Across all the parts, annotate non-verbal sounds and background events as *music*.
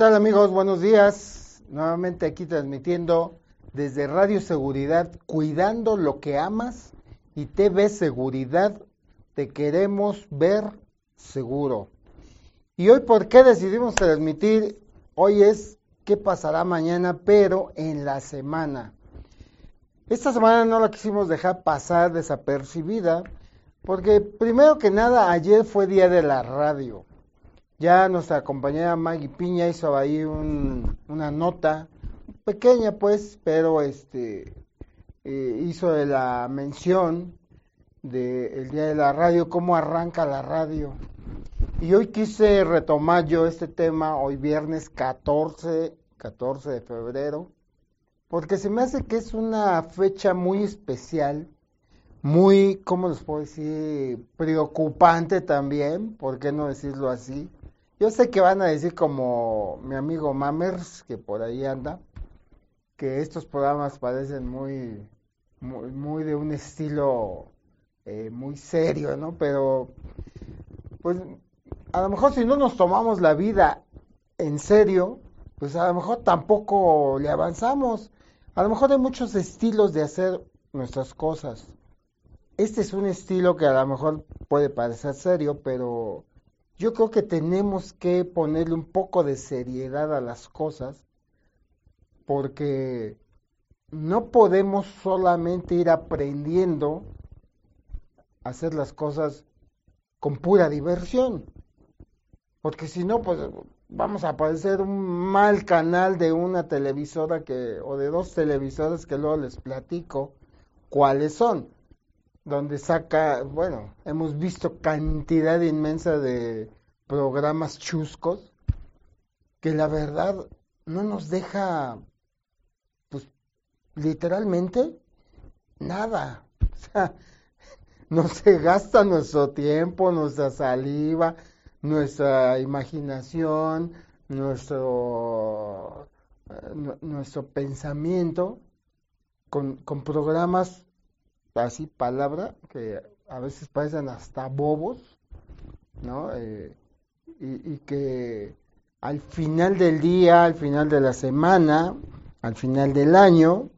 ¿Qué tal amigos? Buenos días. Nuevamente aquí transmitiendo desde Radio Seguridad, cuidando lo que amas y TV Seguridad, te queremos ver seguro. Y hoy, ¿por qué decidimos transmitir? Hoy es qué pasará mañana, pero en la semana. Esta semana no la quisimos dejar pasar desapercibida, porque primero que nada, ayer fue día de la radio. Ya nuestra compañera Maggie Piña hizo ahí una nota, pequeña pues, pero este eh, hizo la mención del Día de la Radio, cómo arranca la radio. Y hoy quise retomar yo este tema, hoy viernes 14, 14 de febrero, porque se me hace que es una fecha muy especial, muy, ¿cómo les puedo decir?, preocupante también, ¿por qué no decirlo así? Yo sé que van a decir como mi amigo Mammers, que por ahí anda, que estos programas parecen muy, muy, de un estilo eh, muy serio, ¿no? Pero, pues, a lo mejor si no nos tomamos la vida en serio, pues a lo mejor tampoco le avanzamos. A lo mejor hay muchos estilos de hacer nuestras cosas. Este es un estilo que a lo mejor puede parecer serio, pero yo creo que tenemos que ponerle un poco de seriedad a las cosas porque no podemos solamente ir aprendiendo a hacer las cosas con pura diversión, porque si no, pues vamos a parecer un mal canal de una televisora que o de dos televisoras que luego les platico cuáles son donde saca, bueno, hemos visto cantidad inmensa de programas chuscos que la verdad no nos deja, pues, literalmente nada. *laughs* O sea, no se gasta nuestro tiempo, nuestra saliva, nuestra imaginación, nuestro, eh, nuestro pensamiento con, con programas así palabra, que a veces parecen hasta bobos, ¿no? Eh, y, que al final del día, al final de la semana, al final del año,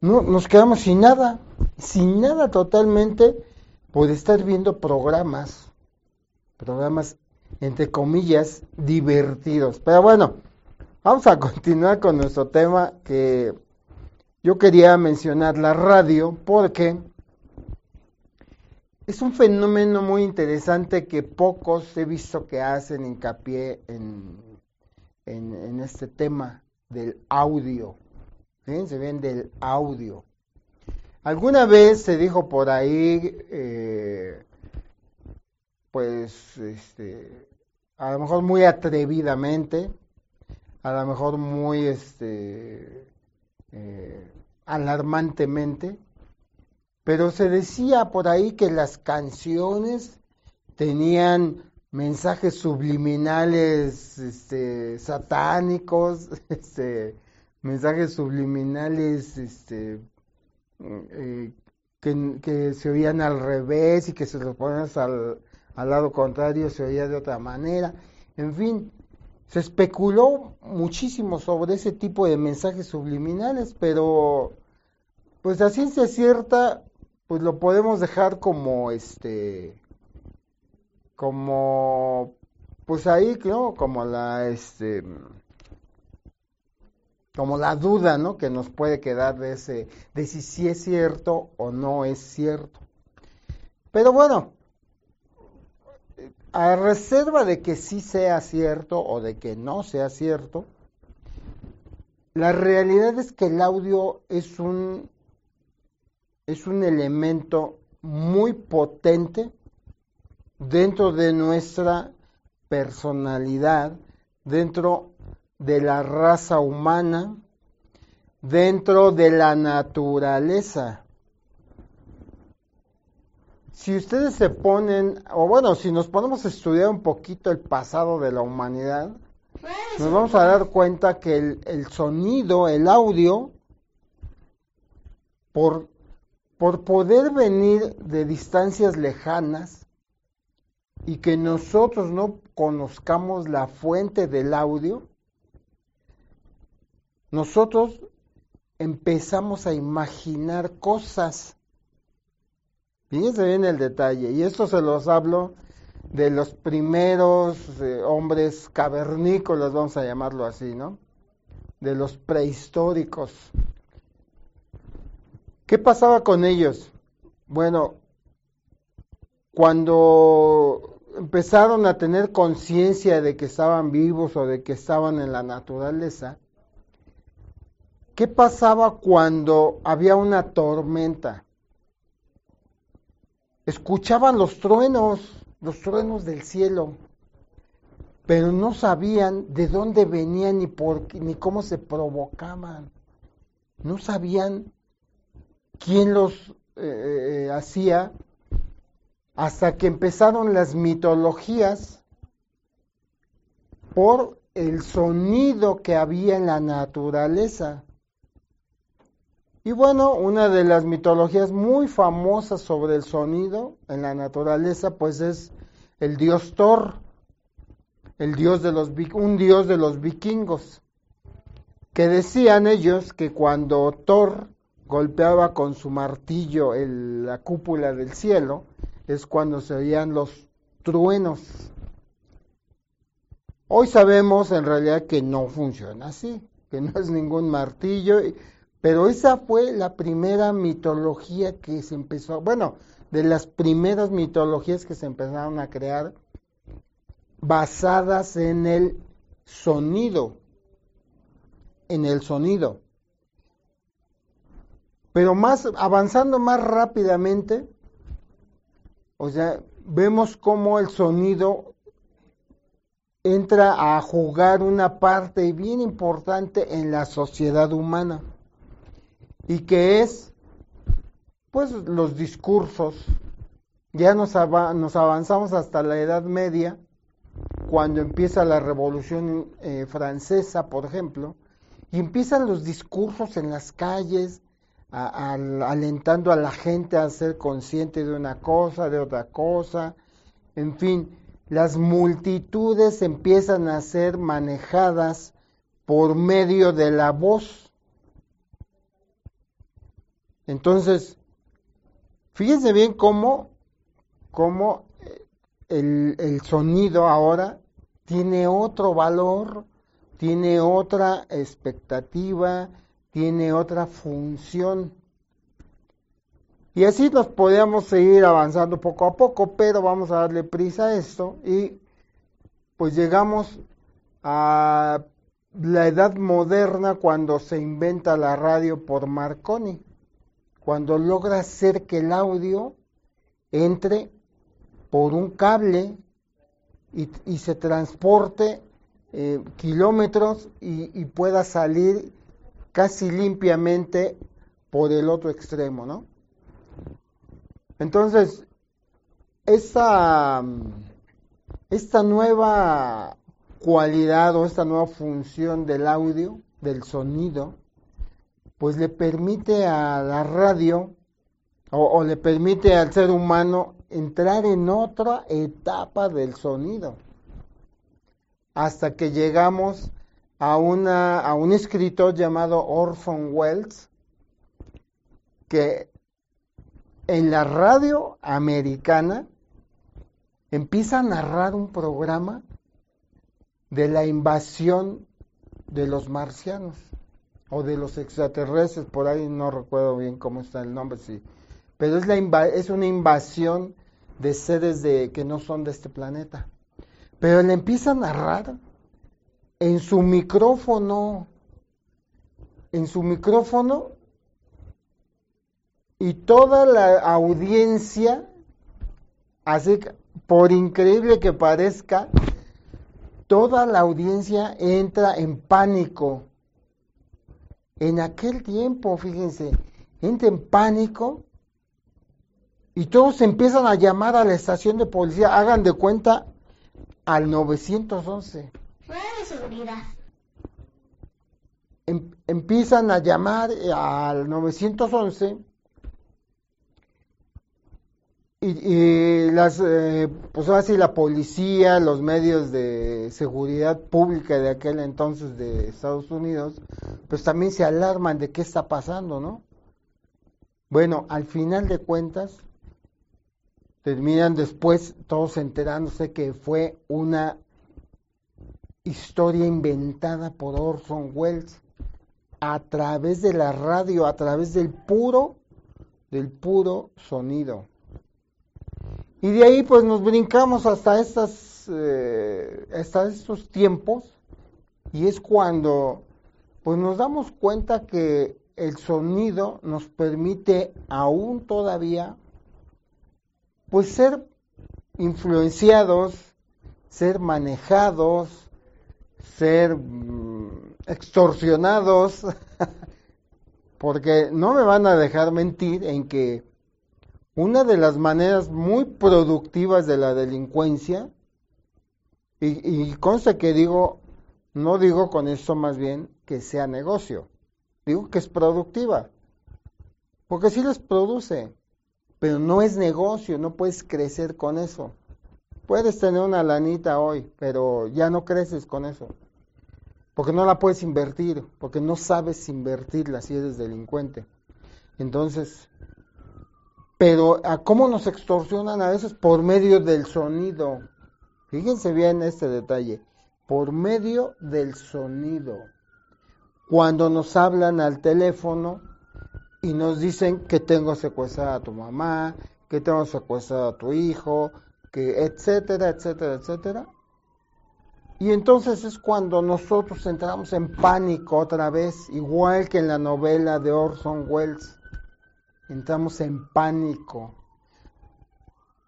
no, nos quedamos sin nada, sin nada totalmente por estar viendo programas, programas entre comillas divertidos. Pero bueno, vamos a continuar con nuestro tema que yo quería mencionar la radio porque es un fenómeno muy interesante que pocos he visto que hacen hincapié en, en, este tema del audio. Se ven del audio. Alguna vez se dijo por ahí, eh, pues, este, a lo mejor muy atrevidamente, a lo mejor muy, este, eh, alarmantemente, pero se decía por ahí que las canciones tenían mensajes subliminales este, satánicos, *laughs* este, mensajes subliminales este, eh, que, se oían al revés y que se los ponías al, al lado contrario se oía de otra manera. En fin, se especuló muchísimo sobre ese tipo de mensajes subliminales, pero pues a ciencia cierta, pues lo podemos dejar como este, como, pues ahí, ¿no? Como la, este, como la duda, ¿no? Que nos puede quedar de ese, de si sí es cierto o no es cierto. Pero bueno, a reserva de que sí sea cierto o de que no sea cierto, la realidad es que el audio es un, es un elemento muy potente dentro de nuestra personalidad, dentro de la raza humana, dentro de la naturaleza. Si ustedes se ponen, o bueno, si nos ponemos a estudiar un poquito el pasado de la humanidad, nos vamos a dar cuenta que el, sonido, el audio, por, por poder venir de distancias lejanas, y que nosotros no conozcamos la fuente del audio, nosotros empezamos a imaginar cosas. Fíjense bien el detalle, y esto se los hablo de los primeros eh, hombres cavernícolas, vamos a llamarlo así, ¿no? De los prehistóricos. ¿Qué pasaba con ellos? Bueno, cuando empezaron a tener conciencia de que estaban vivos o de que estaban en la naturaleza, ¿qué pasaba cuando había una tormenta? Escuchaban los truenos, los truenos del cielo, pero no sabían de dónde venían ni por ni cómo se provocaban. No sabían quién los eh, eh, hacía hasta que empezaron las mitologías por el sonido que había en la naturaleza. Y bueno, una de las mitologías muy famosas sobre el sonido en la naturaleza, pues es el dios Thor, el dios de los, un dios de los vikingos, que decían ellos que cuando Thor golpeaba con su martillo la cúpula del cielo, es cuando se oían los truenos. Hoy sabemos en realidad que no funciona así, que no es ningún martillo, pero esa fue la primera mitología que se empezó, bueno, de las primeras mitologías que se empezaron a crear basadas en el sonido, en el sonido. Pero más avanzando más rápidamente, o sea, vemos cómo el sonido entra a jugar una parte bien importante en la sociedad humana y que es pues los discursos. Ya nos, avanzamos hasta la Edad Media, cuando empieza la Revolución eh, Francesa, por ejemplo, y empiezan los discursos en las calles, alentando a la gente a ser consciente de una cosa, de otra cosa, en fin, las multitudes empiezan a ser manejadas por medio de la voz. Entonces, fíjense bien cómo, cómo eh, el, el sonido ahora tiene otro valor, tiene otra expectativa, tiene otra función. Y así nos podemos seguir avanzando poco a poco, pero vamos a darle prisa a esto y pues llegamos a la edad moderna cuando se inventa la radio por Marconi, cuando logra hacer que el audio entre por un cable y, se transporte eh, kilómetros y, y pueda salir casi limpiamente por el otro extremo, ¿no? Entonces, esta, esta nueva cualidad o esta nueva función del audio, del sonido, pues le permite a la radio o, o, le permite al ser humano entrar en otra etapa del sonido hasta que llegamos a, una, a un escritor llamado Orson Welles, que en la radio americana empieza a narrar un programa de la invasión de los marcianos o de los extraterrestres, por ahí no recuerdo bien cómo está el nombre, sí. Pero es, la es una invasión de seres de, que no son de este planeta. Pero le empieza a narrar en su micrófono, en su micrófono, y toda la audiencia, así por increíble que parezca, toda la audiencia entra en pánico. En aquel tiempo, fíjense, entra en pánico y todos empiezan a llamar a la estación de policía, hagan de cuenta al 911 seguridad. Em, empiezan a llamar al 911 y, las, eh, pues así la policía, los medios de seguridad pública de aquel entonces de Estados Unidos, pues también se alarman de qué está pasando, ¿no? Bueno, al final de cuentas, terminan después todos enterándose que fue una historia inventada por Orson Welles a través de la radio, a través del puro, del puro sonido. Y de ahí pues nos brincamos hasta estas, eh, hasta estos tiempos y es cuando pues nos damos cuenta que el sonido nos permite aún todavía pues ser influenciados, ser manejados, ser mm, extorsionados, *laughs* porque no me van a dejar mentir en que una de las maneras muy productivas de la delincuencia, y, y consta que digo, no digo con esto más bien que sea negocio, digo que es productiva, porque sí les produce, pero no es negocio, no puedes crecer con eso. Puedes tener una lanita hoy, pero ya no creces con eso, porque no la puedes invertir, porque no sabes invertirla si eres delincuente. Entonces, pero a cómo nos extorsionan a veces por medio del sonido. Fíjense bien este detalle, por medio del sonido. Cuando nos hablan al teléfono y nos dicen que tengo secuestrada a tu mamá, que tengo secuestrado a tu hijo, etcétera, etcétera, etcétera. Y entonces es cuando nosotros entramos en pánico otra vez, igual que en la novela de Orson Welles entramos en pánico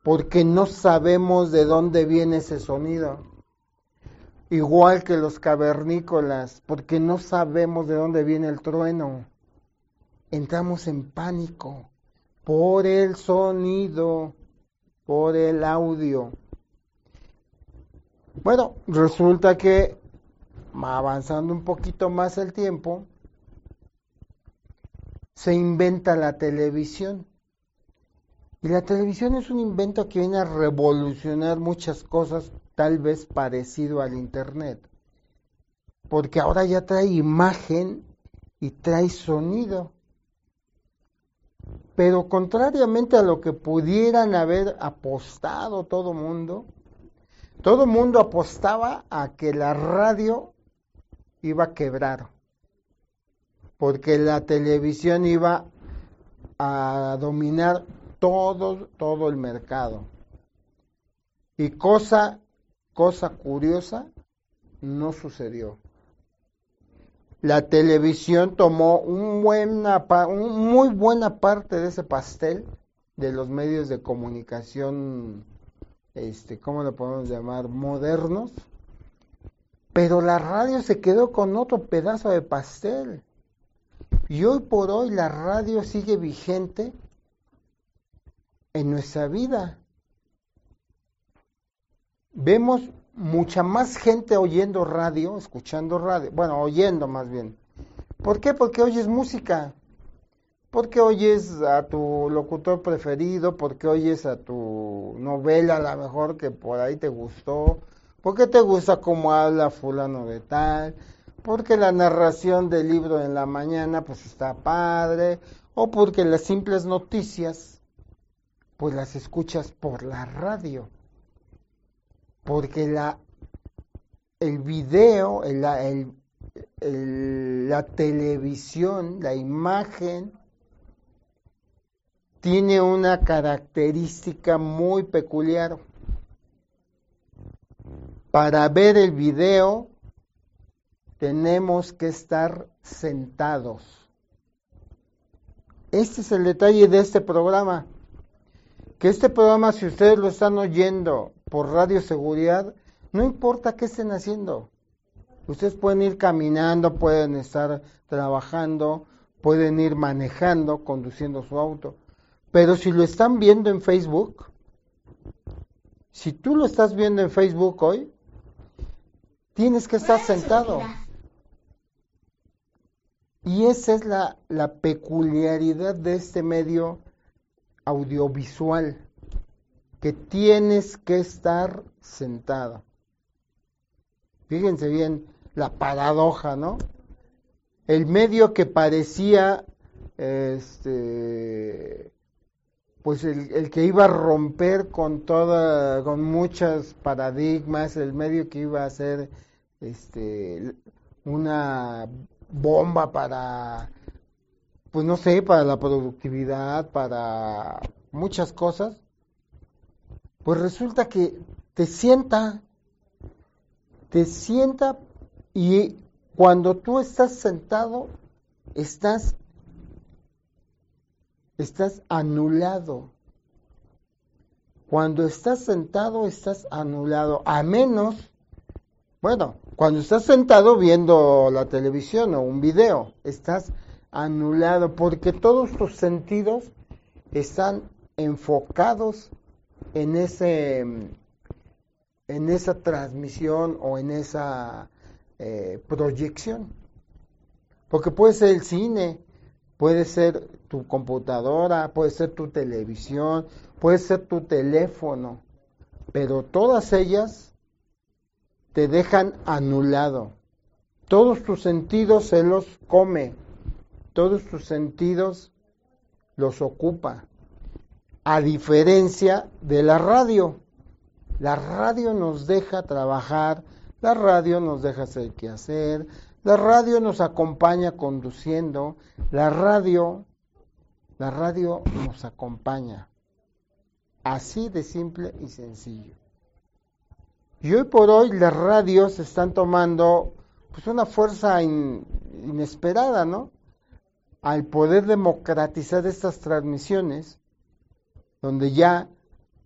porque no sabemos de dónde viene ese sonido. Igual que los cavernícolas, porque no sabemos de dónde viene el trueno. Entramos en pánico por el sonido, por el audio. Bueno, resulta que avanzando un poquito más el tiempo, se inventa la televisión. Y la televisión es un invento que viene a revolucionar muchas cosas, tal vez parecido al Internet. Porque ahora ya trae imagen y trae sonido. Pero contrariamente a lo que pudieran haber apostado todo mundo, todo mundo apostaba a que la radio iba a quebrar porque la televisión iba a dominar todo, todo el mercado. Y cosa, cosa curiosa, no sucedió. La televisión tomó un buena, un muy buena parte de ese pastel de los medios de comunicación, este, ¿cómo le podemos llamar? Modernos. Pero la radio se quedó con otro pedazo de pastel. Y hoy por hoy la radio sigue vigente en nuestra vida. Vemos mucha más gente oyendo radio, escuchando radio, bueno, oyendo más bien. ¿Por qué? Porque oyes música. Porque oyes a tu locutor preferido, porque oyes a tu novela, a lo mejor que por ahí te gustó, porque te gusta cómo habla fulano de tal, porque la narración del libro en la mañana pues está padre, o porque las simples noticias pues las escuchas por la radio, porque la el video, el, la televisión, la imagen tiene una característica muy peculiar. Para ver el video tenemos que estar sentados. Este es el detalle de este programa. Que este programa, si ustedes lo están oyendo por Radio Seguridad, no importa qué estén haciendo. Ustedes pueden ir caminando, pueden estar trabajando, pueden ir manejando, conduciendo su auto. Pero si lo están viendo en Facebook, si tú lo estás viendo en Facebook hoy, tienes que estar sentado. Y esa es la, peculiaridad de este medio audiovisual. Que tienes que estar sentado. Fíjense bien la paradoja, ¿no? El medio que parecía este pues el, el, que iba a romper con toda, con muchos paradigmas, el medio que iba a ser este una bomba para pues no sé, para la productividad, para muchas cosas, pues resulta que te sienta, te sienta y cuando tú estás sentado, estás estás anulado. Cuando estás sentado, estás anulado, a menos, bueno, cuando estás sentado viendo la televisión o un video, estás anulado porque todos tus sentidos están enfocados en ese en esa transmisión o en esa eh, proyección porque puede ser el cine puede ser tu computadora, puede ser tu televisión, puede ser tu teléfono, pero todas ellas te dejan anulado. Todos tus sentidos se los come, todos tus sentidos los ocupa. A diferencia de la radio, la radio nos deja trabajar, la radio nos deja hacer qué hacer, la radio nos acompaña conduciendo, la radio, la radio nos acompaña. Así de simple y sencillo. Y hoy por hoy las radios están tomando pues una fuerza inesperada, ¿no? Al poder democratizar estas transmisiones, donde ya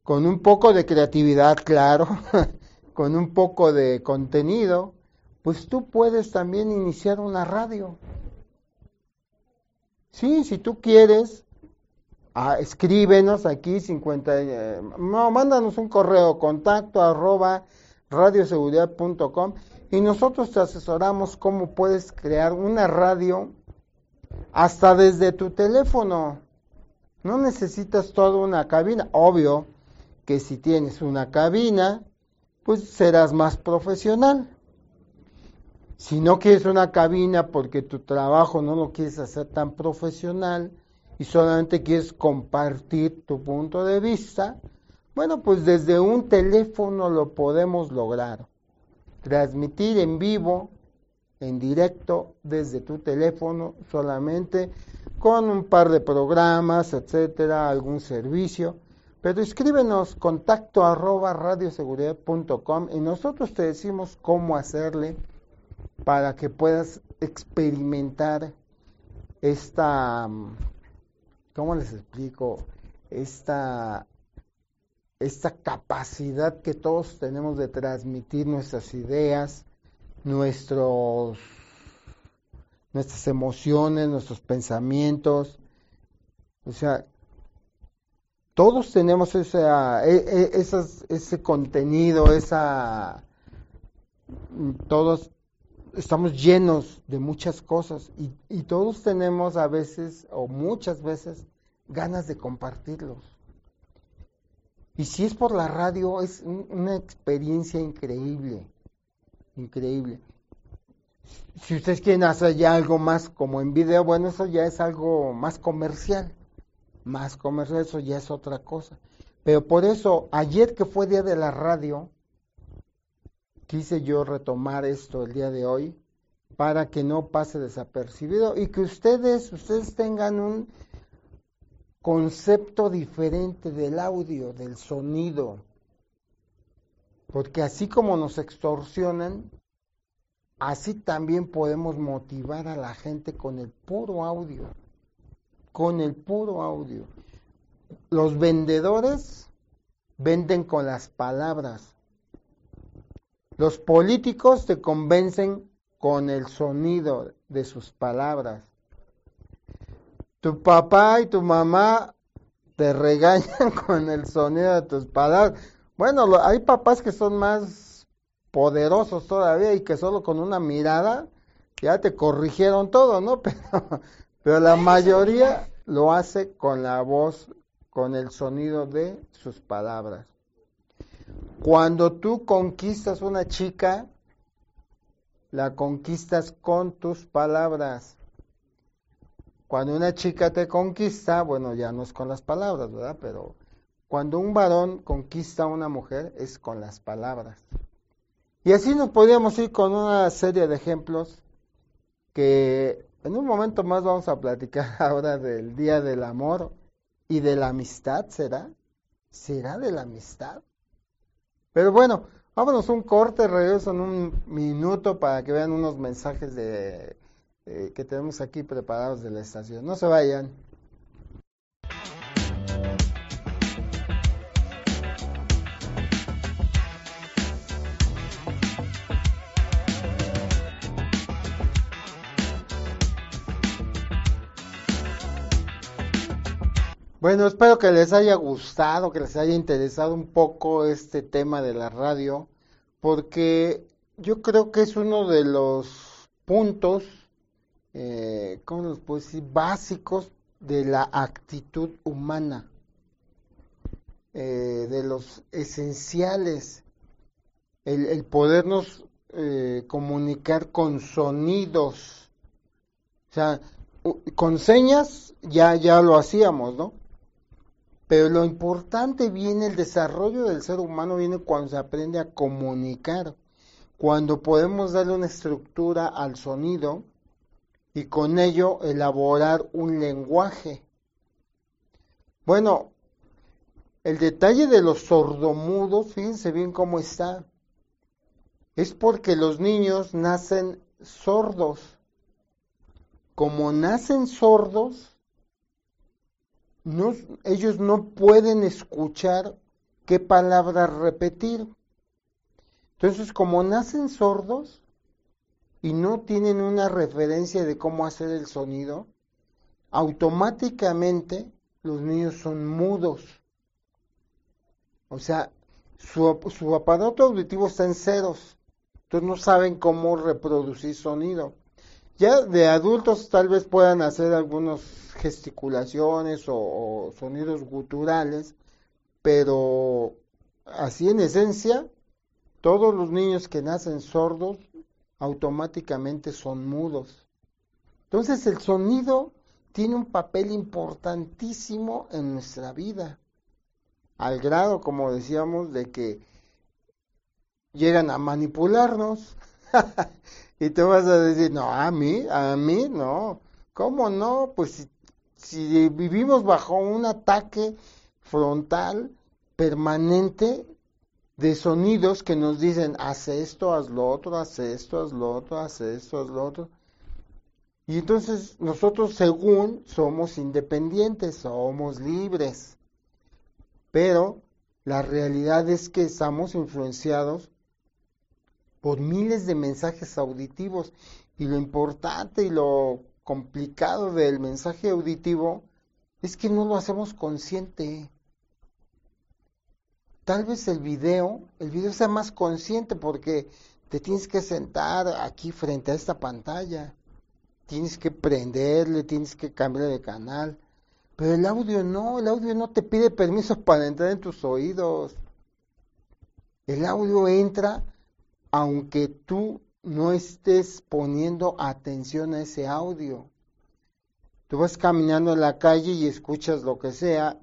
con un poco de creatividad, claro, *laughs* con un poco de contenido, pues tú puedes también iniciar una radio. Sí, si tú quieres, ah, escríbenos aquí 50, eh, no, mándanos un correo contacto arroba radioseguridad.com y nosotros te asesoramos cómo puedes crear una radio hasta desde tu teléfono. No necesitas toda una cabina. Obvio que si tienes una cabina, pues serás más profesional. Si no quieres una cabina porque tu trabajo no lo quieres hacer tan profesional y solamente quieres compartir tu punto de vista, bueno, pues desde un teléfono lo podemos lograr. Transmitir en vivo, en directo, desde tu teléfono solamente, con un par de programas, etcétera, algún servicio. Pero escríbenos contacto arroba radioseguridad.com y nosotros te decimos cómo hacerle para que puedas experimentar esta, ¿cómo les explico? Esta, esta capacidad que todos tenemos de transmitir nuestras ideas, nuestros, nuestras emociones, nuestros pensamientos. O sea, todos tenemos esa, e, e, ese contenido, esa, todos estamos llenos de muchas cosas y, y, todos tenemos a veces o muchas veces ganas de compartirlos. Y si es por la radio, es una experiencia increíble, increíble. Si ustedes quieren hacer ya algo más como en video, bueno, eso ya es algo más comercial, más comercial, eso ya es otra cosa. Pero por eso, ayer que fue día de la radio, quise yo retomar esto el día de hoy para que no pase desapercibido y que ustedes, ustedes tengan un concepto diferente del audio, del sonido. Porque así como nos extorsionan, así también podemos motivar a la gente con el puro audio. Con el puro audio. Los vendedores venden con las palabras, los políticos te convencen con el sonido de sus palabras. Tu papá y tu mamá te regañan *laughs* con el sonido de tus palabras. Bueno, hay papás que son más poderosos todavía y que solo con una mirada ya te corrigieron todo, ¿no? *laughs* Pero, pero la mayoría lo hace con la voz, con el sonido de sus palabras. Cuando tú conquistas una chica, la conquistas con tus palabras. Cuando una chica te conquista, bueno, ya no es con las palabras, ¿verdad? Pero cuando un varón conquista a una mujer es con las palabras. Y así nos podríamos ir con una serie de ejemplos que en un momento más vamos a platicar *laughs* ahora del Día del Amor y de la Amistad, ¿será? ¿Será de la amistad? Pero bueno, vámonos un corte, regreso en un minuto para que vean unos mensajes de, eh, que tenemos aquí preparados de la estación. No se vayan. Bueno, espero que les haya gustado, que les haya interesado un poco este tema de la radio, porque yo creo que es uno de los puntos, eh, ¿cómo los puedo decir?, básicos de la actitud humana, eh, de los esenciales, el, podernos eh, comunicar con sonidos, o sea, con señas ya, ya lo hacíamos, ¿no? Pero lo importante viene, el desarrollo del ser humano viene cuando se aprende a comunicar, cuando podemos darle una estructura al sonido y con ello elaborar un lenguaje. Bueno, el detalle de los sordomudos, fíjense bien cómo está, es porque los niños nacen sordos. Como nacen sordos, ellos no pueden escuchar qué palabras repetir. Entonces, como nacen sordos y no tienen una referencia de cómo hacer el sonido, automáticamente los niños son mudos. O sea, su, su aparato auditivo está en ceros. Entonces no saben cómo reproducir sonido. Ya de adultos tal vez puedan hacer algunas gesticulaciones o, sonidos guturales, pero así en esencia, todos los niños que nacen sordos automáticamente son mudos. Entonces el sonido tiene un papel importantísimo en nuestra vida, al grado, como decíamos, de que llegan a manipularnos. *laughs* Y te vas a decir, no, a mí, a mí, no. ¿Cómo no? Pues si, si vivimos bajo un ataque frontal permanente de sonidos que nos dicen, haz esto, haz lo otro, haz esto, haz lo otro, haz esto, haz lo otro. Y entonces nosotros según somos independientes, somos libres. Pero la realidad es que estamos influenciados por miles de mensajes auditivos y lo importante y lo complicado del mensaje auditivo es que no lo hacemos consciente. Tal vez el video, el video sea más consciente porque te tienes que sentar aquí frente a esta pantalla, tienes que prenderle, tienes que cambiar de canal, pero el audio no, el audio no te pide permiso para entrar en tus oídos. El audio entra aunque tú no estés poniendo atención a ese audio. Tú vas caminando en la calle y escuchas lo que sea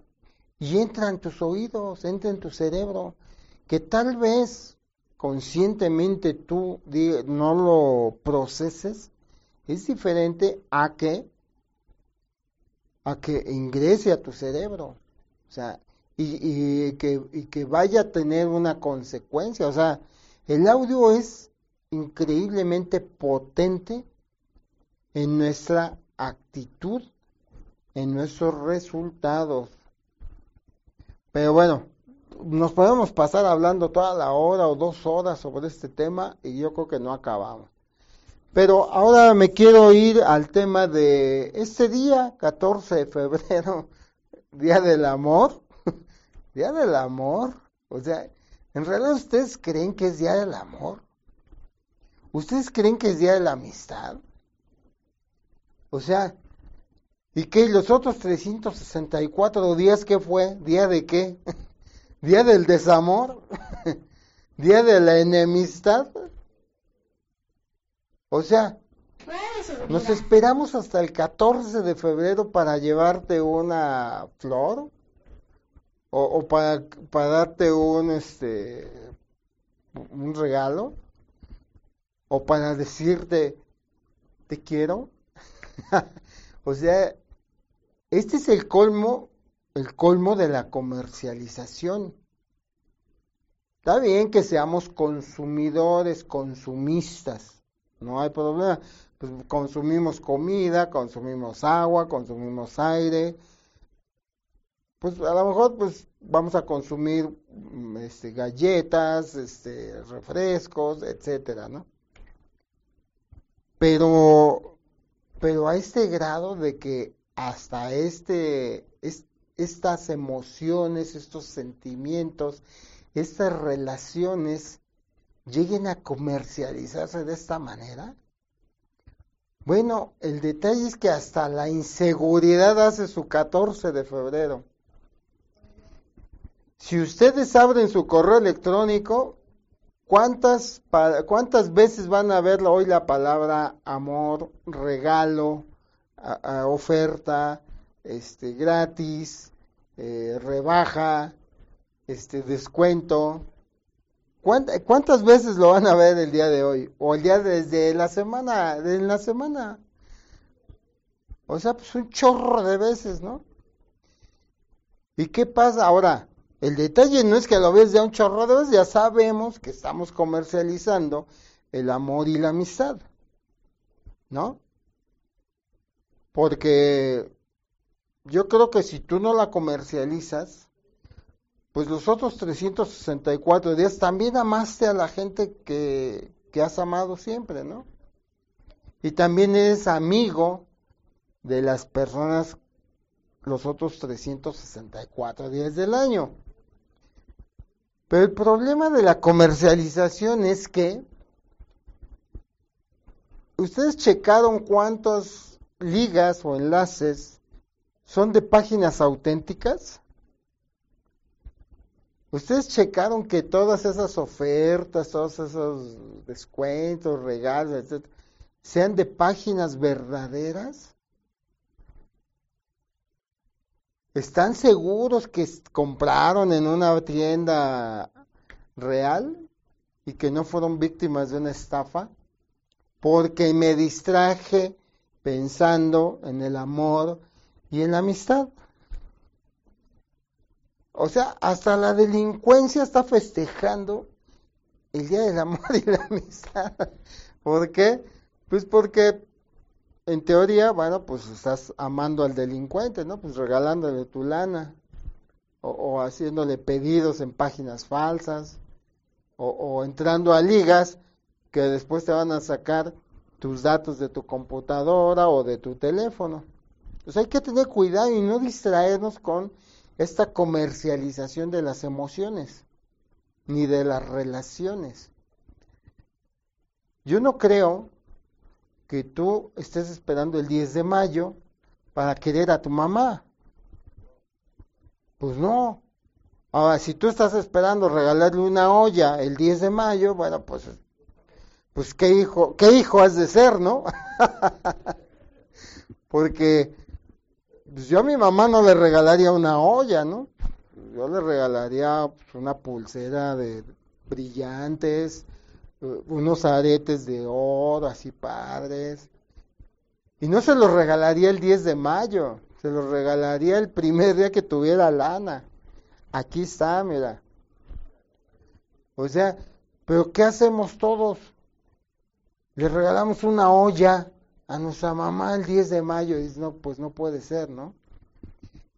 y entra en tus oídos, entra en tu cerebro, que tal vez conscientemente tú no lo proceses, es diferente a que a que ingrese a tu cerebro, o sea, y, que, y que vaya a tener una consecuencia, o sea, el audio es increíblemente potente en nuestra actitud, en nuestros resultados. Pero bueno, nos podemos pasar hablando toda la hora o dos horas sobre este tema y yo creo que no acabamos. Pero ahora me quiero ir al tema de este día, 14 de febrero, *laughs* Día del Amor. *laughs* Día del Amor. O sea, ¿En realidad ustedes creen que es día del amor? ¿Ustedes creen que es día de la amistad? O sea, ¿Y qué? ¿Los otros 364 días qué fue? ¿Día de qué? *laughs* ¿Día del desamor? *laughs* ¿Día de la enemistad? O sea, nos esperamos hasta el 14 de febrero para llevarte una flor o, para, para darte un este un regalo o para decirte te quiero. *laughs* o sea, este es el colmo, el colmo de la comercialización. Está bien que seamos consumidores, consumistas, no hay problema. Pues consumimos comida, consumimos agua, consumimos aire. Pues a lo mejor pues vamos a consumir mm, este, galletas, este, refrescos, etcétera, ¿no? Pero, pero a este grado de que hasta este, estas emociones, estos sentimientos, estas relaciones lleguen a comercializarse de esta manera? Bueno, el detalle es que hasta la inseguridad hace su 14 de febrero. Si ustedes abren su correo electrónico, ¿cuántas, cuántas veces van a ver hoy la palabra amor, regalo, oferta, este, gratis, eh, rebaja, este, descuento? ¿Cuántas veces lo van a ver el día de hoy? O el día desde la semana, de la semana. O sea, pues un chorro de veces, ¿no? ¿Y qué pasa ahora? El detalle no es que lo ves de un chorro de veces, ya sabemos que estamos comercializando el amor y la amistad, ¿no? Porque yo creo que si tú no la comercializas, pues los otros 364 días también amaste a la gente que, que has amado siempre, ¿no? Y también eres amigo de las personas los otros 364 días del año. Pero el problema de la comercialización es que ustedes checaron cuántas ligas o enlaces son de páginas auténticas. ¿Ustedes checaron que todas esas ofertas, todos esos descuentos, regalos, etcétera, sean de páginas verdaderas? ¿Están seguros que compraron en una tienda real y que no fueron víctimas de una estafa? Porque me distraje pensando en el amor y en la amistad. O sea, hasta la delincuencia está festejando el Día del Amor y la *laughs* Amistad. ¿Por qué? Pues porque en teoría, bueno, pues estás amando al delincuente, ¿no? Pues regalándole tu lana o, haciéndole pedidos en páginas falsas o, o entrando a ligas que después te van a sacar tus datos de tu computadora o de tu teléfono. Entonces hay que tener cuidado y no distraernos con esta comercialización de las emociones ni de las relaciones. Yo no creo que tú estés esperando el 10 de mayo para querer a tu mamá. Pues no. Ahora, si tú estás esperando regalarle una olla el 10 de mayo, bueno, pues, pues qué hijo, qué hijo has de ser, ¿no? *laughs* Porque pues yo a mi mamá no le regalaría una olla, ¿no? Yo le regalaría pues, una pulsera de brillantes, unos aretes de oro así padres. Y no se los regalaría el 10 de mayo, se los regalaría el primer día que tuviera lana. Aquí está, mira. O sea, pero ¿qué hacemos todos? Le regalamos una olla a nuestra mamá el 10 de mayo. Y no, pues no puede ser, ¿no?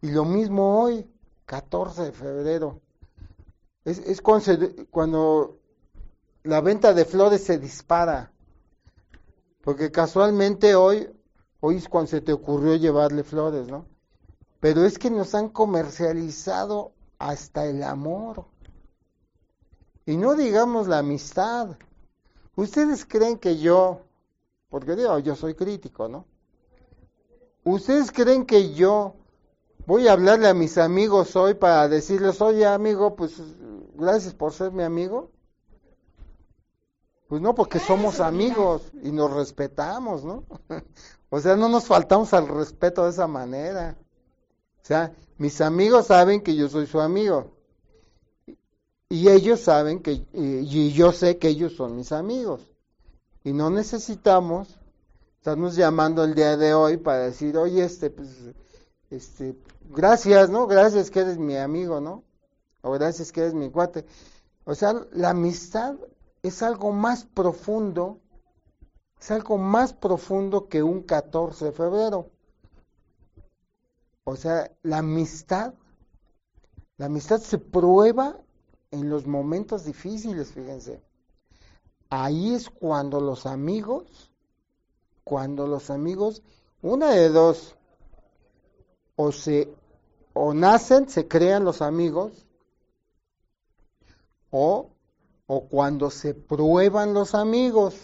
Y lo mismo hoy, 14 de febrero. Es, es cuando, la venta de flores se dispara. Porque casualmente hoy, hoy es cuando se te ocurrió llevarle flores, ¿no? Pero es que nos han comercializado hasta el amor. Y no digamos la amistad. ¿Ustedes creen que yo porque digo, yo soy crítico, ¿no? ¿Ustedes creen que yo voy a hablarle a mis amigos hoy para decirles, oye amigo, pues gracias por ser mi amigo? Pues no, porque somos amigos y nos respetamos, ¿no? *laughs* o sea, no nos faltamos al respeto de esa manera. O sea, mis amigos saben que yo soy su amigo. Y ellos saben que, y yo sé que ellos son mis amigos. Y no necesitamos estarnos llamando el día de hoy para decir, oye, este, pues, este, gracias, ¿no? Gracias que eres mi amigo, ¿no? O gracias que eres mi cuate. O sea, la amistad es algo más profundo, es algo más profundo que un 14 de febrero. O sea, la amistad, la amistad se prueba en los momentos difíciles, fíjense. Ahí es cuando los amigos, cuando los amigos, una de dos, o se o nacen, se crean los amigos, o, o cuando se prueban los amigos.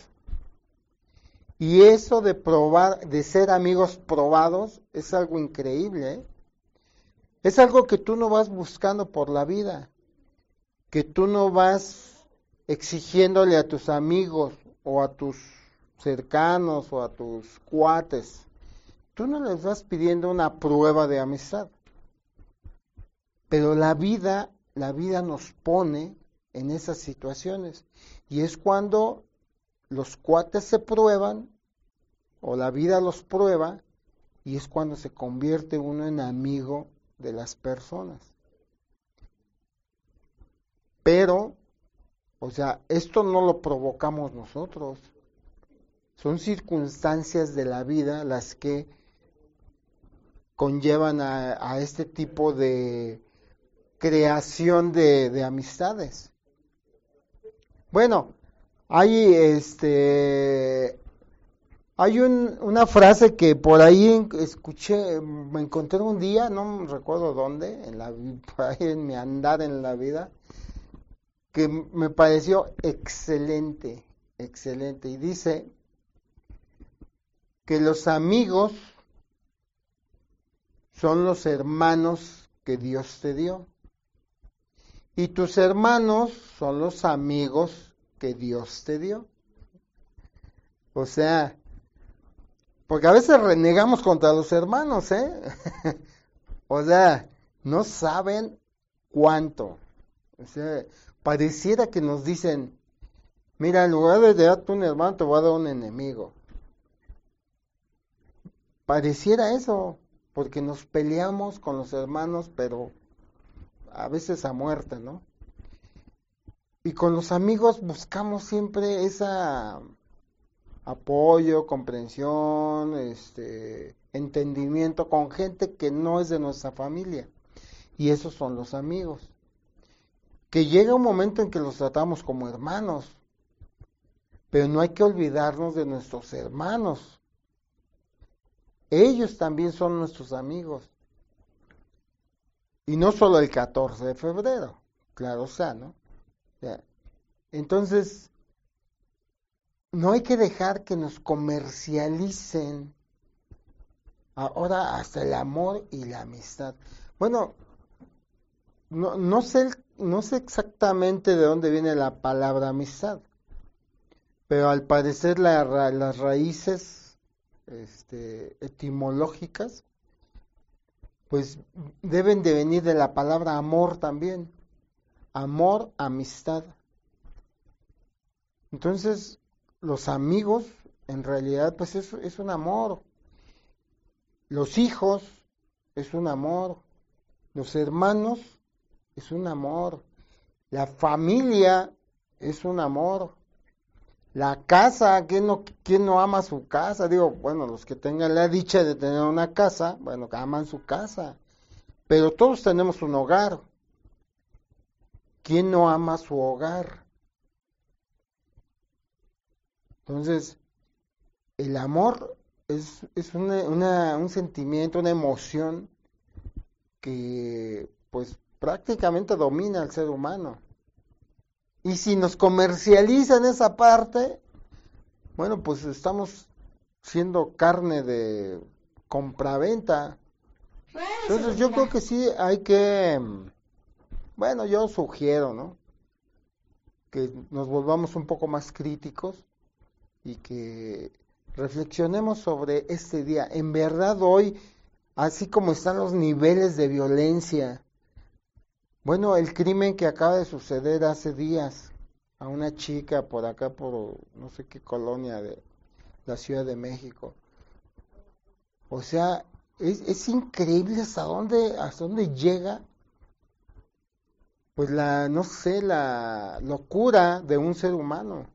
Y eso de probar, de ser amigos probados, es algo increíble. ¿eh? Es algo que tú no vas buscando por la vida, que tú no vas exigiéndole a tus amigos o a tus cercanos o a tus cuates. Tú no les vas pidiendo una prueba de amistad. Pero la vida, la vida nos pone en esas situaciones. Y es cuando los cuates se prueban, o la vida los prueba, y es cuando se convierte uno en amigo de las personas. Pero, o sea, esto no lo provocamos nosotros. Son circunstancias de la vida las que conllevan a, este tipo de creación de, amistades. Bueno, hay este hay una frase que por ahí escuché, me encontré un día, no recuerdo dónde, en la, *laughs* en mi andar en la vida, que me pareció excelente, excelente. Y dice que los amigos son los hermanos que Dios te dio. Y tus hermanos son los amigos que Dios te dio. O sea, porque a veces renegamos contra los hermanos, ¿eh? *laughs* o sea, no saben cuánto. O sea, pareciera que nos dicen, mira, en lugar de darte un hermano, te voy a dar un enemigo. Pareciera eso porque nos peleamos con los hermanos, pero a veces a muerte, ¿no? Y con los amigos buscamos siempre esa apoyo, comprensión, este, entendimiento con gente que no es de nuestra familia. Y esos son los amigos. Que llega un momento en que los tratamos como hermanos, pero no hay que olvidarnos de nuestros hermanos, ellos también son nuestros amigos. Y no solo el 14 de febrero, claro sea, ¿no? Entonces, no hay que dejar que nos comercialicen ahora hasta el amor y la amistad. Bueno, no, no, sé, no sé exactamente de dónde viene la palabra amistad, pero al parecer la, las raíces este, etimológicas, pues deben de venir de la palabra amor también. Amor, amistad. Entonces, los amigos, en realidad, pues es, es un amor. Los hijos, es un amor. Los hermanos, es un amor. La familia, es un amor. La casa, ¿quién no, ¿quién no ama su casa? Digo, bueno, los que tengan la dicha de tener una casa, bueno, aman su casa. Pero todos tenemos un hogar. ¿Quién no ama su hogar? Entonces, el amor es, es una, un sentimiento, una emoción que pues prácticamente domina al ser humano. Y si nos comercializan esa parte, bueno, pues estamos siendo carne de compraventa. Entonces yo creo que sí hay que, bueno, yo sugiero, ¿no? Que nos volvamos un poco más críticos y que reflexionemos sobre este día. En verdad hoy, así como están los niveles de violencia, bueno, el crimen que acaba de suceder hace días a una chica por acá, por no sé qué colonia de la Ciudad de México. O sea, es, es increíble hasta dónde, hasta dónde llega, pues la, no sé, la locura de un ser humano.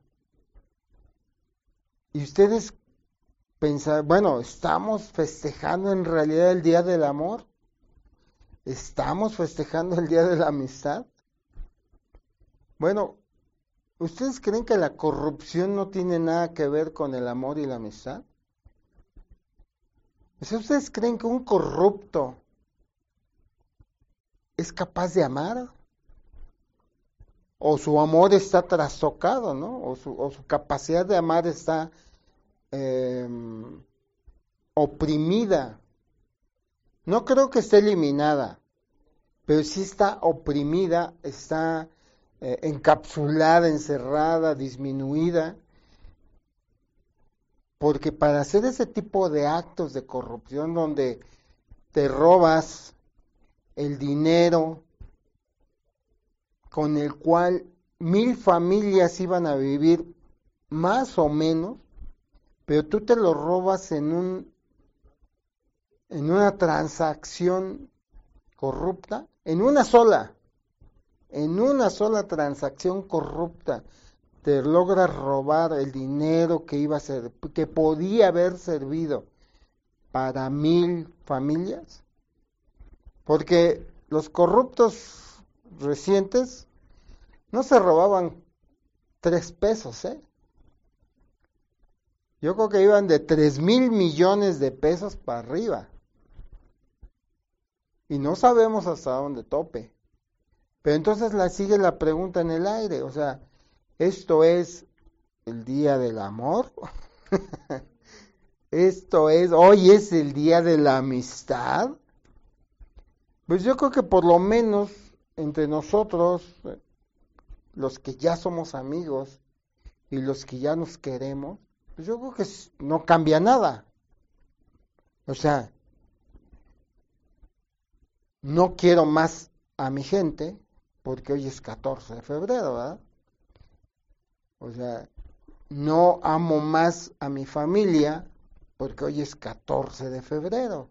Y ustedes pensan, bueno, ¿estamos festejando en realidad el Día del Amor? ¿Estamos festejando el Día de la Amistad? Bueno, ¿ustedes creen que la corrupción no tiene nada que ver con el amor y la amistad? ¿Ustedes creen que un corrupto es capaz de amar? O su amor está trastocado, ¿no? O su, o su capacidad de amar está Em, oprimida. No creo que esté eliminada, pero sí está oprimida, está eh, encapsulada, encerrada, disminuida. Porque para hacer ese tipo de actos de corrupción donde te robas el dinero con el cual mil familias iban a vivir más o menos, pero tú te lo robas en un en una transacción corrupta, en una sola, en una sola transacción corrupta, te logras robar el dinero que iba a ser, que podía haber servido para mil familias, porque los corruptos recientes no se robaban tres pesos, ¿eh? Yo creo que iban de 3 mil millones de pesos para arriba. Y no sabemos hasta dónde tope. Pero entonces la sigue la pregunta en el aire, o sea, ¿esto es el día del amor? *laughs* ¿Esto es, hoy es el día de la amistad? Pues yo creo que por lo menos entre nosotros, los que ya somos amigos y los que ya nos queremos, pues yo creo que no cambia nada. O sea, no quiero más a mi gente porque hoy es 14 de febrero, ¿verdad? O sea, no amo más a mi familia porque hoy es 14 de febrero.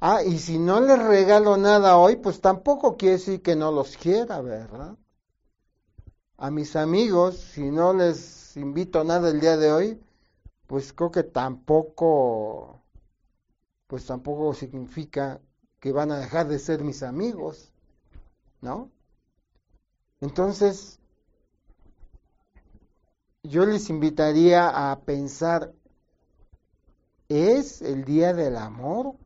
Ah, y si no les regalo nada hoy, pues tampoco quiere decir que no los quiera, ¿verdad? A mis amigos, si no les invito nada el día de hoy, pues creo que tampoco, pues tampoco significa que van a dejar de ser mis amigos, ¿no? Entonces, yo les invitaría a pensar, ¿es el día del amor?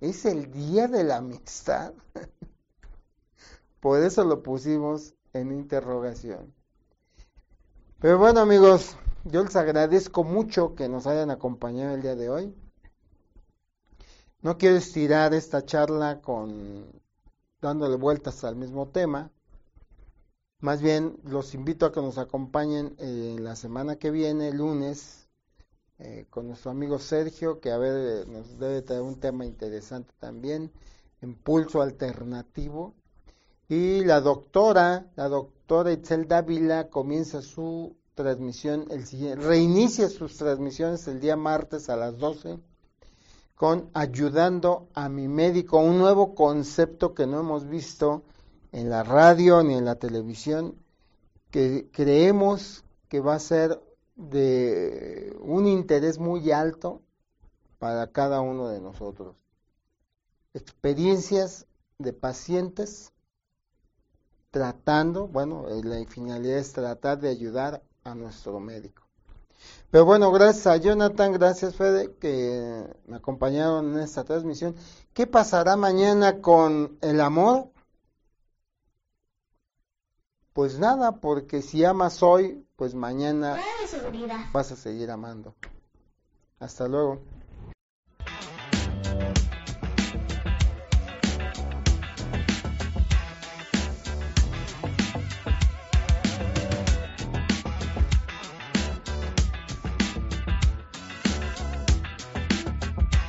¿Es el día de la amistad? *laughs* Por eso lo pusimos en interrogación. Pero bueno amigos, yo les agradezco mucho que nos hayan acompañado el día de hoy. No quiero estirar esta charla con dándole vueltas al mismo tema. Más bien los invito a que nos acompañen en eh, la semana que viene, lunes, eh, con nuestro amigo Sergio, que a ver nos debe traer un tema interesante también, impulso alternativo. Y la doctora, la doctora Itzel Dávila comienza su transmisión, el reinicia sus transmisiones el día martes a las 12 con Ayudando a mi médico, un nuevo concepto que no hemos visto en la radio ni en la televisión, que creemos que va a ser de un interés muy alto para cada uno de nosotros. Experiencias de pacientes tratando, bueno, la finalidad es tratar de ayudar a nuestro médico. Pero bueno, gracias a Jonathan, gracias Fede, que me acompañaron en esta transmisión. ¿Qué pasará mañana con el amor? Pues nada, porque si amas hoy, pues mañana vas a seguir amando. Hasta luego.